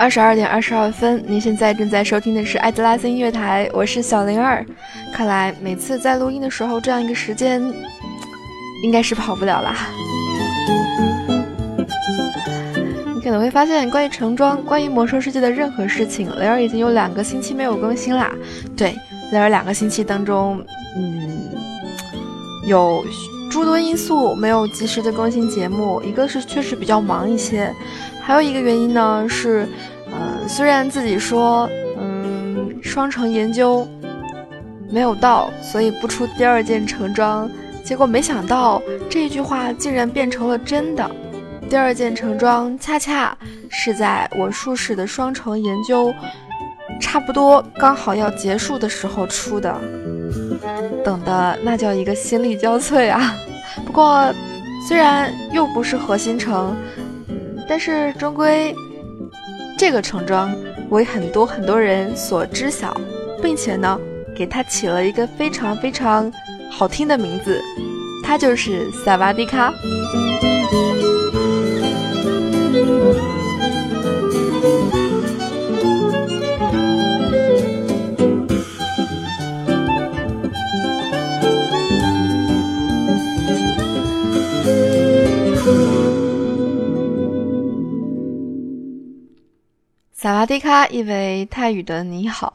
二十二点二十二分，您现在正在收听的是艾德拉斯音乐台，我是小灵儿。看来每次在录音的时候，这样一个时间应该是跑不了啦。你可能会发现，关于橙装、关于魔兽世界的任何事情，雷儿已经有两个星期没有更新啦。对，雷儿两个星期当中，嗯，有诸多因素没有及时的更新节目，一个是确实比较忙一些，还有一个原因呢是。虽然自己说，嗯，双城研究没有到，所以不出第二件橙装，结果没想到这句话竟然变成了真的。第二件橙装恰恰是在我术士的双城研究差不多刚好要结束的时候出的，等的那叫一个心力交瘁啊！不过虽然又不是核心城，但是终归。这个橙装为很多很多人所知晓，并且呢，给它起了一个非常非常好听的名字，它就是萨瓦迪卡。瓦迪卡意为泰语的“你好”，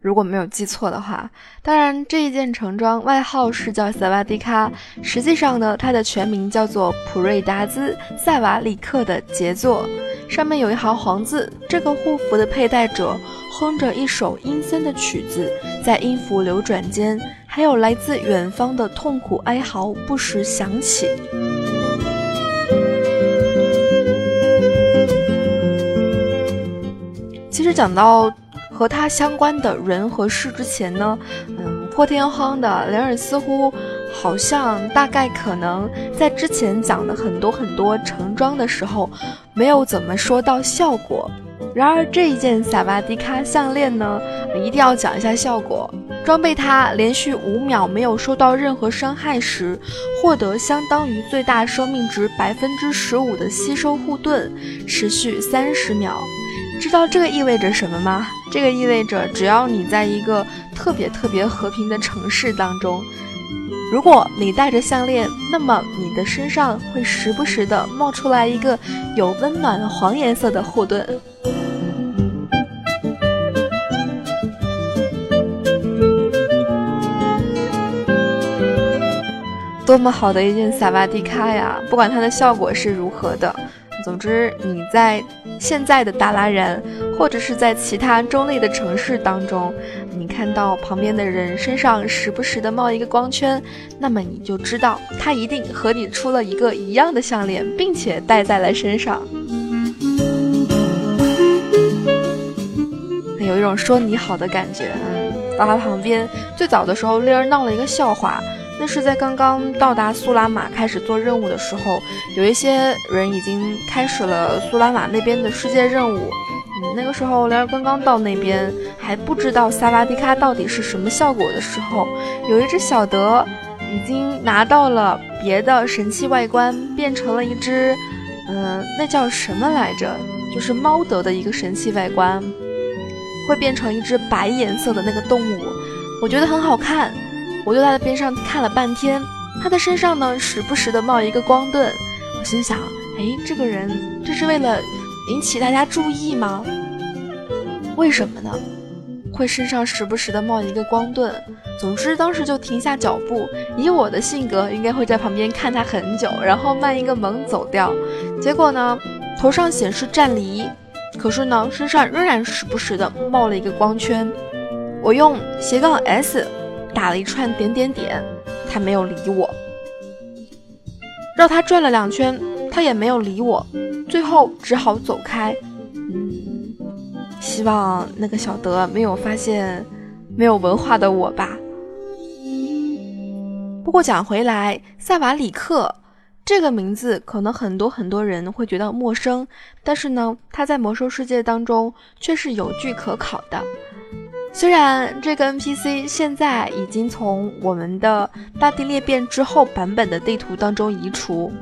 如果没有记错的话。当然，这一件橙装外号是叫萨瓦迪卡，实际上呢，它的全名叫做普瑞达兹萨瓦里克的杰作，上面有一行黄字。这个护符的佩戴者哼着一首阴森的曲子，在音符流转间，还有来自远方的痛苦哀嚎不时响起。其实讲到和他相关的人和事之前呢，嗯，破天荒的雷尔似乎好像大概可能在之前讲的很多很多成装的时候，没有怎么说到效果。然而这一件萨瓦迪卡项链呢，一定要讲一下效果。装备它连续五秒没有受到任何伤害时，获得相当于最大生命值百分之十五的吸收护盾，持续三十秒。知道这个意味着什么吗？这个意味着，只要你在一个特别特别和平的城市当中，如果你戴着项链，那么你的身上会时不时的冒出来一个有温暖黄颜色的护盾。多么好的一件萨瓦迪卡呀！不管它的效果是如何的。总之，你在现在的达拉人，或者是在其他州内的城市当中，你看到旁边的人身上时不时的冒一个光圈，那么你就知道他一定和你出了一个一样的项链，并且戴在了身上。有一种说你好的感觉。嗯，到他旁边，最早的时候，丽儿闹了一个笑话。但是在刚刚到达苏拉玛开始做任务的时候，有一些人已经开始了苏拉玛那边的世界任务。嗯，那个时候莲儿刚刚到那边，还不知道萨瓦迪卡到底是什么效果的时候，有一只小德已经拿到了别的神器外观，变成了一只，嗯，那叫什么来着？就是猫德的一个神器外观，会变成一只白颜色的那个动物，我觉得很好看。我就在他边上看了半天，他的身上呢时不时的冒一个光盾，我心想，哎，这个人这是为了引起大家注意吗？为什么呢？会身上时不时的冒一个光盾？总之当时就停下脚步，以我的性格应该会在旁边看他很久，然后慢一个猛走掉。结果呢，头上显示站离，可是呢身上仍然时不时的冒了一个光圈。我用斜杠 S。打了一串点点点，他没有理我。绕他转了两圈，他也没有理我。最后只好走开。嗯，希望那个小德没有发现没有文化的我吧。不过讲回来，萨瓦里克这个名字可能很多很多人会觉得陌生，但是呢，他在魔兽世界当中却是有据可考的。虽然这个 NPC 现在已经从我们的大地裂变之后版本的地图当中移除，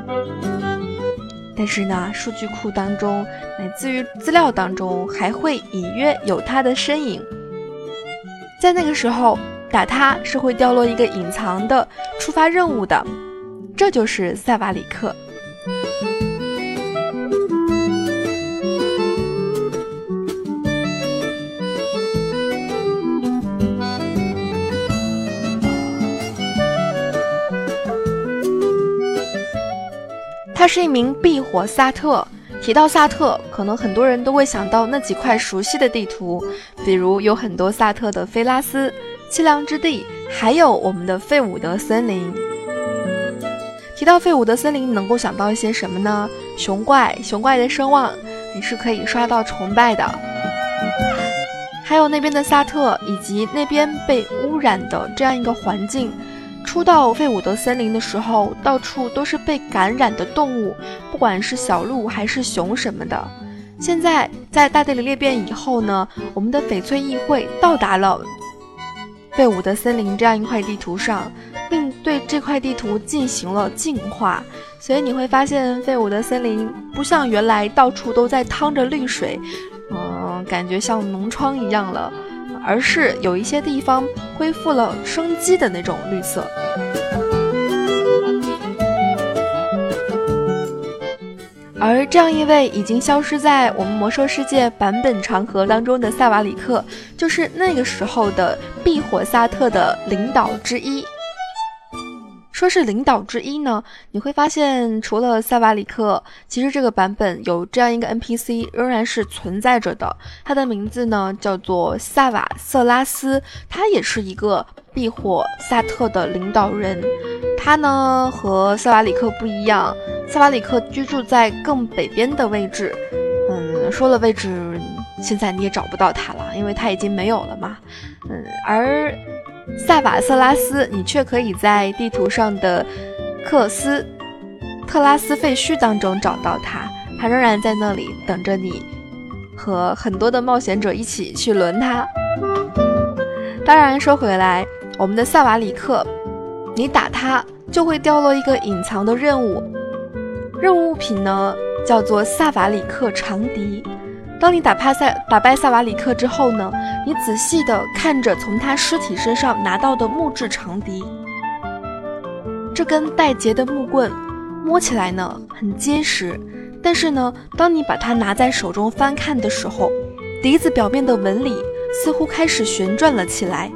但是呢，数据库当中乃至于资料当中还会隐约有它的身影。在那个时候打它是会掉落一个隐藏的触发任务的，这就是塞瓦里克。他是一名避火萨特。提到萨特，可能很多人都会想到那几块熟悉的地图，比如有很多萨特的菲拉斯、凄凉之地，还有我们的费伍德森林。提到费伍德森林，能够想到一些什么呢？熊怪，熊怪的声望你是可以刷到崇拜的。还有那边的萨特，以及那边被污染的这样一个环境。初到费伍德森林的时候，到处都是被感染的动物，不管是小鹿还是熊什么的。现在在大地里裂变以后呢，我们的翡翠议会到达了费伍德森林这样一块地图上，并对这块地图进行了净化，所以你会发现费伍德森林不像原来到处都在淌着绿水，嗯，感觉像脓疮一样了。而是有一些地方恢复了生机的那种绿色，而这样一位已经消失在我们魔兽世界版本长河当中的萨瓦里克，就是那个时候的避火萨特的领导之一。说是领导之一呢，你会发现除了萨瓦里克，其实这个版本有这样一个 NPC 仍然是存在着的。他的名字呢叫做萨瓦瑟拉斯，他也是一个避火萨特的领导人。他呢和萨瓦里克不一样，萨瓦里克居住在更北边的位置。嗯，说了位置，现在你也找不到他了，因为他已经没有了嘛。嗯，而。萨瓦瑟拉斯，你却可以在地图上的克斯特拉斯废墟当中找到他，他仍然在那里等着你，和很多的冒险者一起去轮他。当然，说回来，我们的萨瓦里克，你打他就会掉落一个隐藏的任务，任务物品呢叫做萨瓦里克长笛。当你打帕塞打败萨瓦里克之后呢，你仔细的看着从他尸体身上拿到的木质长笛，这根带结的木棍摸起来呢很结实，但是呢，当你把它拿在手中翻看的时候，笛子表面的纹理似乎开始旋转了起来，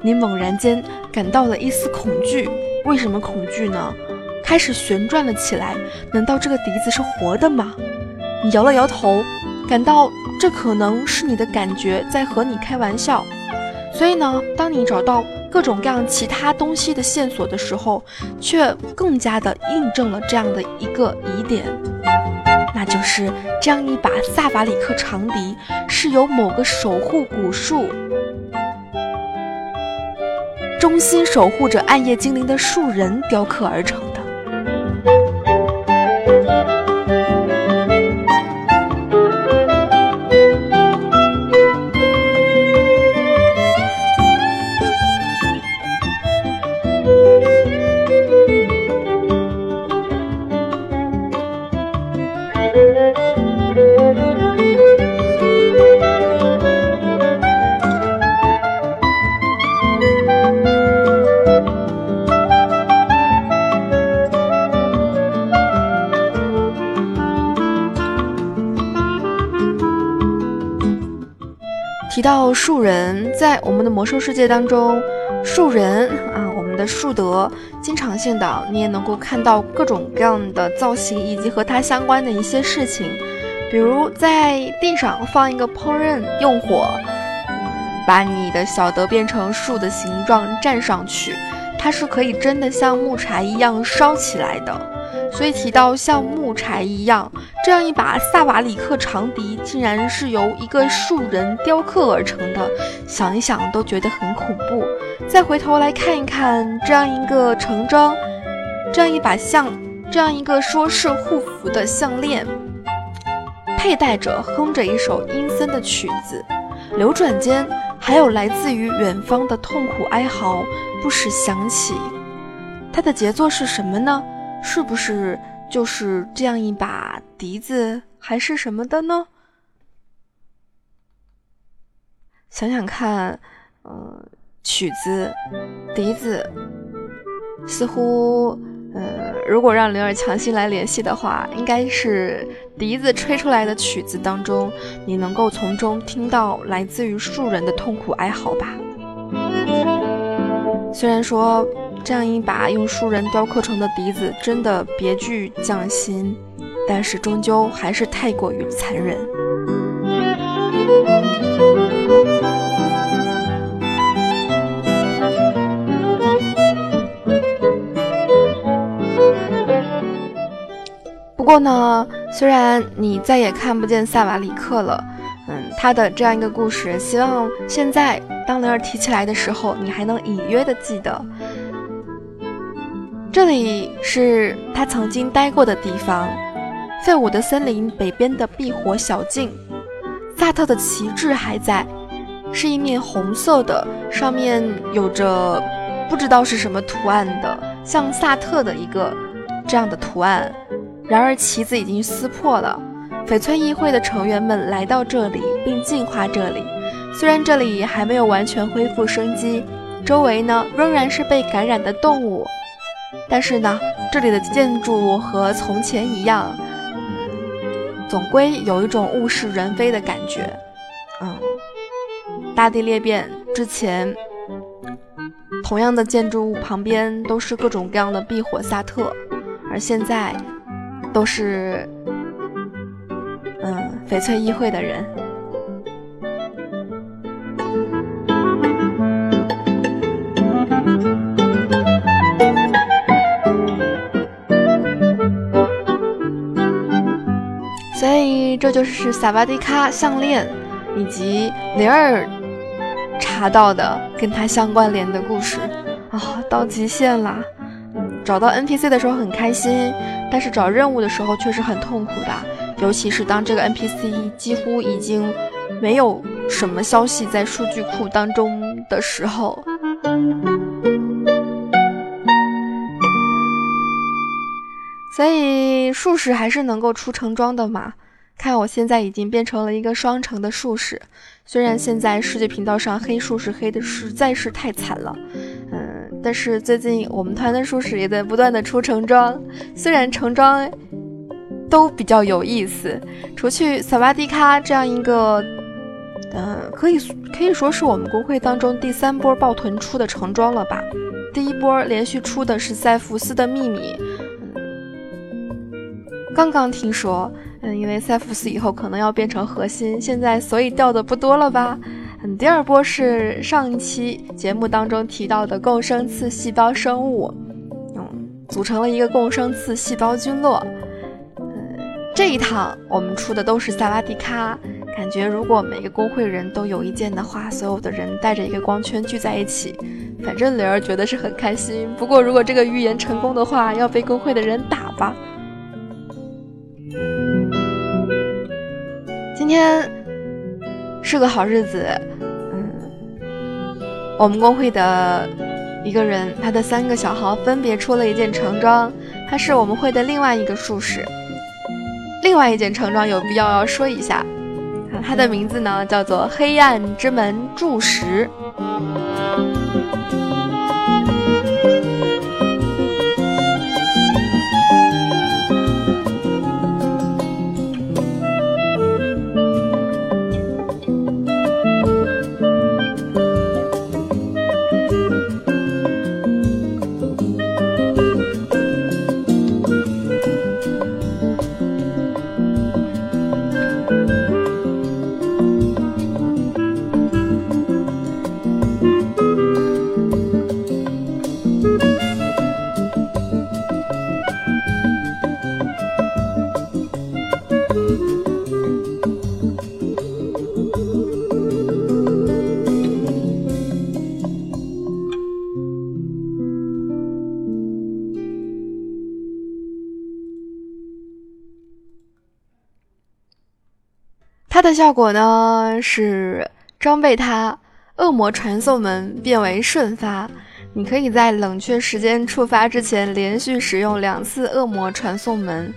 你猛然间感到了一丝恐惧。为什么恐惧呢？开始旋转了起来，难道这个笛子是活的吗？你摇了摇头。感到这可能是你的感觉在和你开玩笑，所以呢，当你找到各种各样其他东西的线索的时候，却更加的印证了这样的一个疑点，那就是这样一把萨瓦里克长笛是由某个守护古树、忠心守护着暗夜精灵的树人雕刻而成。提到树人，在我们的魔兽世界当中，树人，的树德，经常性的你也能够看到各种各样的造型，以及和它相关的一些事情，比如在地上放一个烹饪用火，把你的小德变成树的形状站上去，它是可以真的像木柴一样烧起来的。所以提到像木柴一样这样一把萨瓦里克长笛，竟然是由一个树人雕刻而成的，想一想都觉得很恐怖。再回头来看一看这样一个盛装，这样一把像，这样一个说是护符的项链，佩戴着哼着一首阴森的曲子，流转间还有来自于远方的痛苦哀嚎不时响起。它的杰作是什么呢？是不是就是这样一把笛子还是什么的呢？想想看，嗯，曲子、笛子，似乎，呃，如果让灵儿强行来联系的话，应该是笛子吹出来的曲子当中，你能够从中听到来自于树人的痛苦哀嚎吧。虽然说这样一把用树人雕刻成的笛子真的别具匠心，但是终究还是太过于残忍。不过呢，虽然你再也看不见萨瓦里克了，嗯，他的这样一个故事，希望现在当灵儿提起来的时候，你还能隐约的记得，这里是他曾经待过的地方，废伍的森林北边的避火小径，萨特的旗帜还在，是一面红色的，上面有着不知道是什么图案的，像萨特的一个这样的图案。然而旗子已经撕破了，翡翠议会的成员们来到这里并净化这里。虽然这里还没有完全恢复生机，周围呢仍然是被感染的动物，但是呢，这里的建筑和从前一样，总归有一种物是人非的感觉。嗯，大地裂变之前，同样的建筑物旁边都是各种各样的避火萨特，而现在。都是，嗯，翡翠议会的人。这就是萨瓦迪卡项链，以及灵儿查到的跟他相关联的故事啊，到极限了。找到 NPC 的时候很开心。但是找任务的时候却是很痛苦的，尤其是当这个 NPC 几乎已经没有什么消息在数据库当中的时候。所以术士还是能够出成装的嘛？看我现在已经变成了一个双城的术士，虽然现在世界频道上黑术士黑的实在是太惨了。嗯但是最近我们团的术士也在不断的出橙装，虽然橙装都比较有意思，除去萨瓦迪卡这样一个，嗯，可以可以说是我们公会当中第三波抱团出的橙装了吧。第一波连续出的是塞福斯的秘密，刚刚听说，嗯，因为塞弗斯以后可能要变成核心，现在所以掉的不多了吧。嗯，第二波是上一期节目当中提到的共生次细胞生物，嗯，组成了一个共生次细胞菌落。嗯，这一趟我们出的都是萨拉蒂卡，感觉如果每个工会人都有一件的话，所有的人带着一个光圈聚在一起，反正灵儿觉得是很开心。不过如果这个预言成功的话，要被工会的人打吧。今天。是个好日子，嗯，我们工会的一个人，他的三个小号分别出了一件橙装，他是我们会的另外一个术士。另外一件橙装有必要要说一下，他的名字呢叫做黑暗之门柱石。它的效果呢是装备它，恶魔传送门变为瞬发，你可以在冷却时间触发之前连续使用两次恶魔传送门。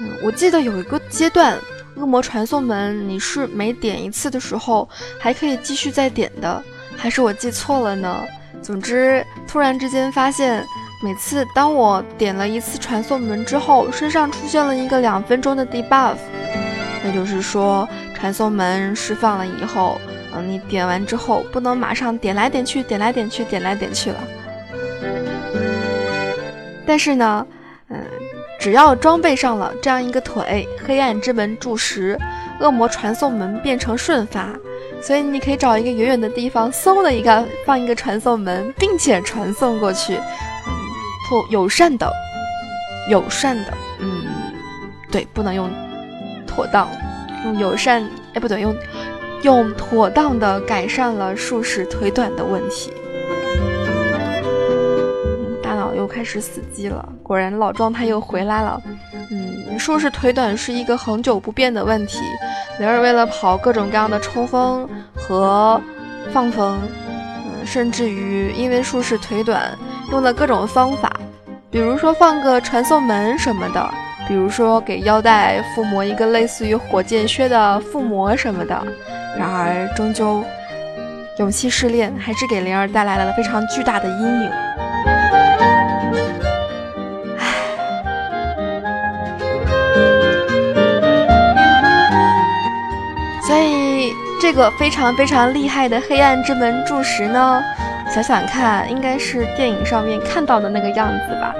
嗯，我记得有一个阶段，恶魔传送门你是每点一次的时候还可以继续再点的，还是我记错了呢？总之，突然之间发现，每次当我点了一次传送门之后，身上出现了一个两分钟的 debuff，那就是说传送门释放了以后，嗯，你点完之后不能马上点来点去，点来点去，点来点去了。但是呢，嗯，只要装备上了这样一个腿，黑暗之门注石，恶魔传送门变成瞬发，所以你可以找一个远远的地方，嗖的一个放一个传送门，并且传送过去，嗯，妥友善的，友善的，嗯，对，不能用妥当，用友善，哎，不对，用用妥当的改善了术士腿短的问题。大脑又开始死机了，果然老状态又回来了。嗯，术士腿短是一个恒久不变的问题。雷儿为了跑各种各样的冲锋和放风，嗯，甚至于因为术士腿短，用了各种方法，比如说放个传送门什么的，比如说给腰带附魔一个类似于火箭靴的附魔什么的。然而，终究勇气试炼还是给灵儿带来了非常巨大的阴影。所以这个非常非常厉害的黑暗之门柱石呢，想想看，应该是电影上面看到的那个样子吧。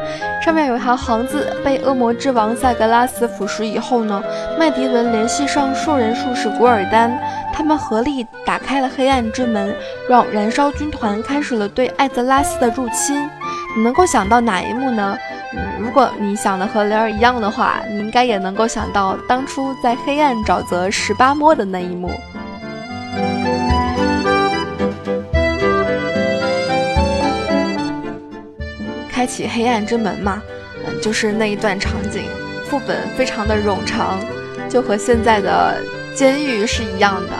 上面有一行行字：被恶魔之王塞格拉斯腐蚀以后呢，麦迪文联系上兽人术士古尔丹，他们合力打开了黑暗之门，让燃烧军团开始了对艾泽拉斯的入侵。你能够想到哪一幕呢？嗯，如果你想的和雷儿一样的话，你应该也能够想到当初在黑暗沼泽十八摸的那一幕。开启黑暗之门嘛，嗯，就是那一段场景，副本非常的冗长，就和现在的监狱是一样的，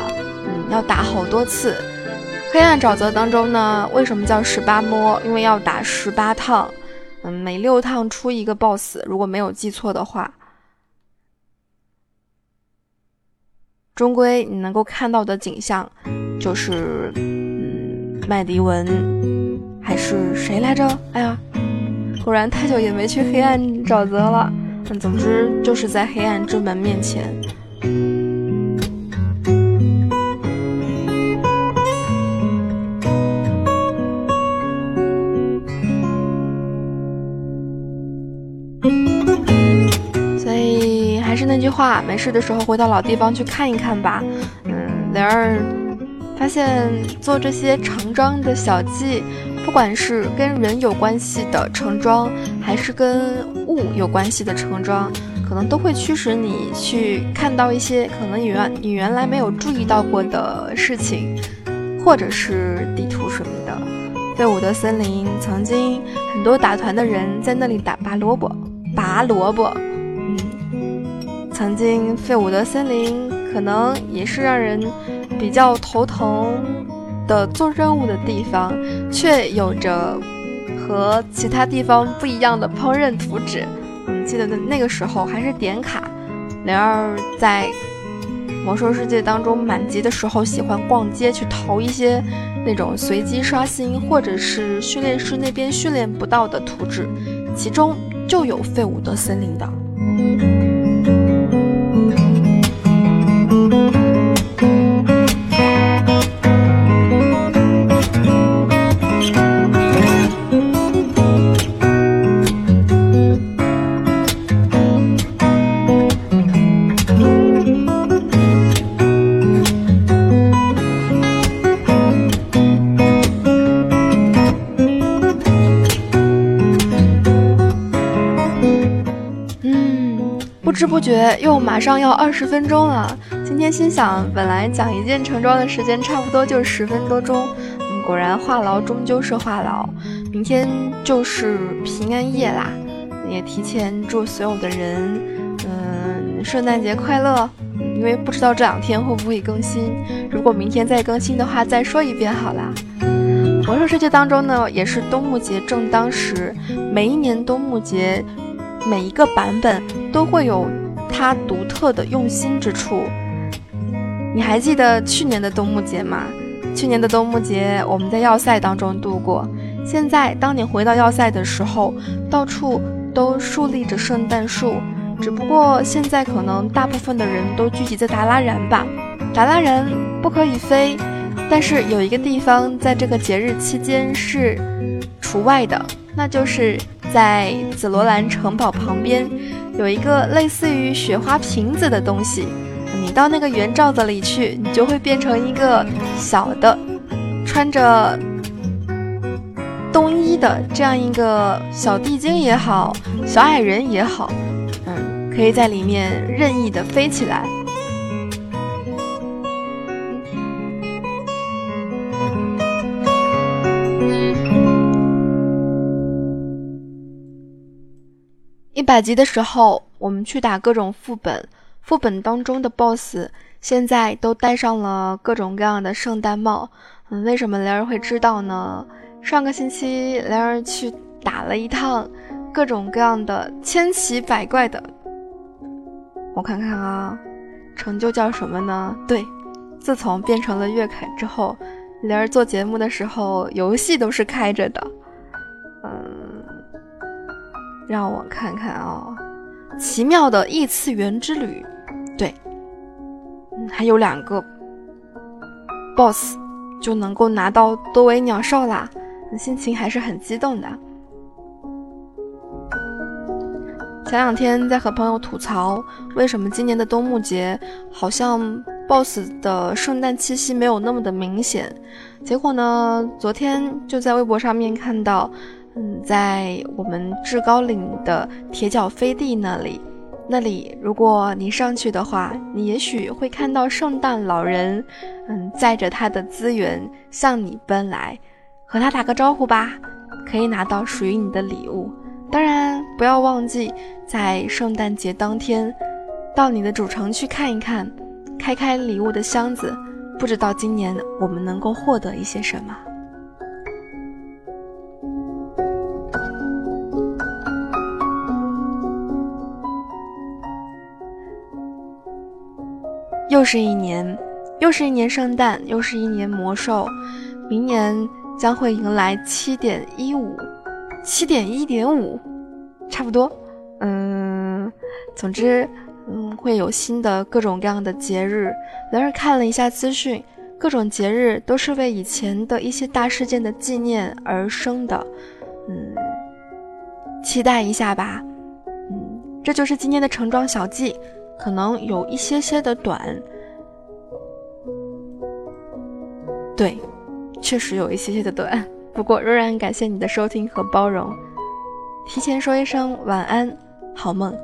嗯，要打好多次。黑暗沼泽当中呢，为什么叫十八摸？因为要打十八趟，嗯，每六趟出一个 BOSS，如果没有记错的话。终归你能够看到的景象，就是，嗯，麦迪文还是谁来着？哎呀，果然太久也没去黑暗沼泽了。总之就是在黑暗之门面前。所以还是那句话，没事的时候回到老地方去看一看吧。嗯，雷儿发现做这些成装的小技，不管是跟人有关系的成装，还是跟物有关系的成装，可能都会驱使你去看到一些可能你原你原来没有注意到过的事情，或者是地图什么的。废伍德森林曾经很多打团的人在那里打拔萝卜，拔萝卜。嗯曾经废伍德森林可能也是让人比较头疼的做任务的地方，却有着和其他地方不一样的烹饪图纸。嗯，记得那那个时候还是点卡。灵儿在魔兽世界当中满级的时候，喜欢逛街去淘一些那种随机刷新或者是训练师那边训练不到的图纸，其中就有废伍德森林的。觉又马上要二十分钟了。今天心想，本来讲一件成装的时间差不多就十分多钟。果然话痨终究是话痨。明天就是平安夜啦，也提前祝所有的人，嗯，圣诞节快乐。因为不知道这两天会不会更新，如果明天再更新的话，再说一遍好啦。魔兽世界当中呢，也是冬木节正当时，每一年冬木节。每一个版本都会有它独特的用心之处。你还记得去年的冬木节吗？去年的冬木节我们在要塞当中度过。现在当你回到要塞的时候，到处都竖立着圣诞树，只不过现在可能大部分的人都聚集在达拉然吧。达拉然不可以飞，但是有一个地方在这个节日期间是除外的，那就是在紫罗兰城堡旁边有一个类似于雪花瓶子的东西。你到那个圆罩子里去，你就会变成一个小的，穿着冬衣的这样一个小地精也好，小矮人也好，嗯，可以在里面任意的飞起来。百级的时候，我们去打各种副本。副本当中的 BOSS 现在都戴上了各种各样的圣诞帽。嗯，为什么雷儿会知道呢？上个星期雷儿去打了一趟各种各样的千奇百怪的。我看看啊，成就叫什么呢？对，自从变成了月凯之后，雷儿做节目的时候游戏都是开着的。让我看看啊，奇妙的异次元之旅。对，嗯，还有两个 boss 就能够拿到多维鸟兽啦，心情还是很激动的。前两天在和朋友吐槽，为什么今年的冬木节好像 boss 的圣诞气息没有那么的明显？结果呢，昨天就在微博上面看到，嗯，在我们至高岭的铁角飞地那里。那里，如果你上去的话，你也许会看到圣诞老人，嗯，载着他的资源向你奔来，和他打个招呼吧，可以拿到属于你的礼物。当然，不要忘记在圣诞节当天，到你的主城去看一看，开开礼物的箱子，不知道今年我们能够获得一些什么。又是一年，又是一年圣诞，又是一年魔兽。明年将会迎来七点一五，七点一点五，差不多。嗯，总之，嗯，会有新的各种各样的节日。然而看了一下资讯，各种节日都是为以前的一些大事件的纪念而生的。嗯，期待一下吧。嗯，这就是今天的橙装小记。可能有一些些的短，对，确实有一些些的短。不过仍然感谢你的收听和包容，提前说一声晚安，好梦。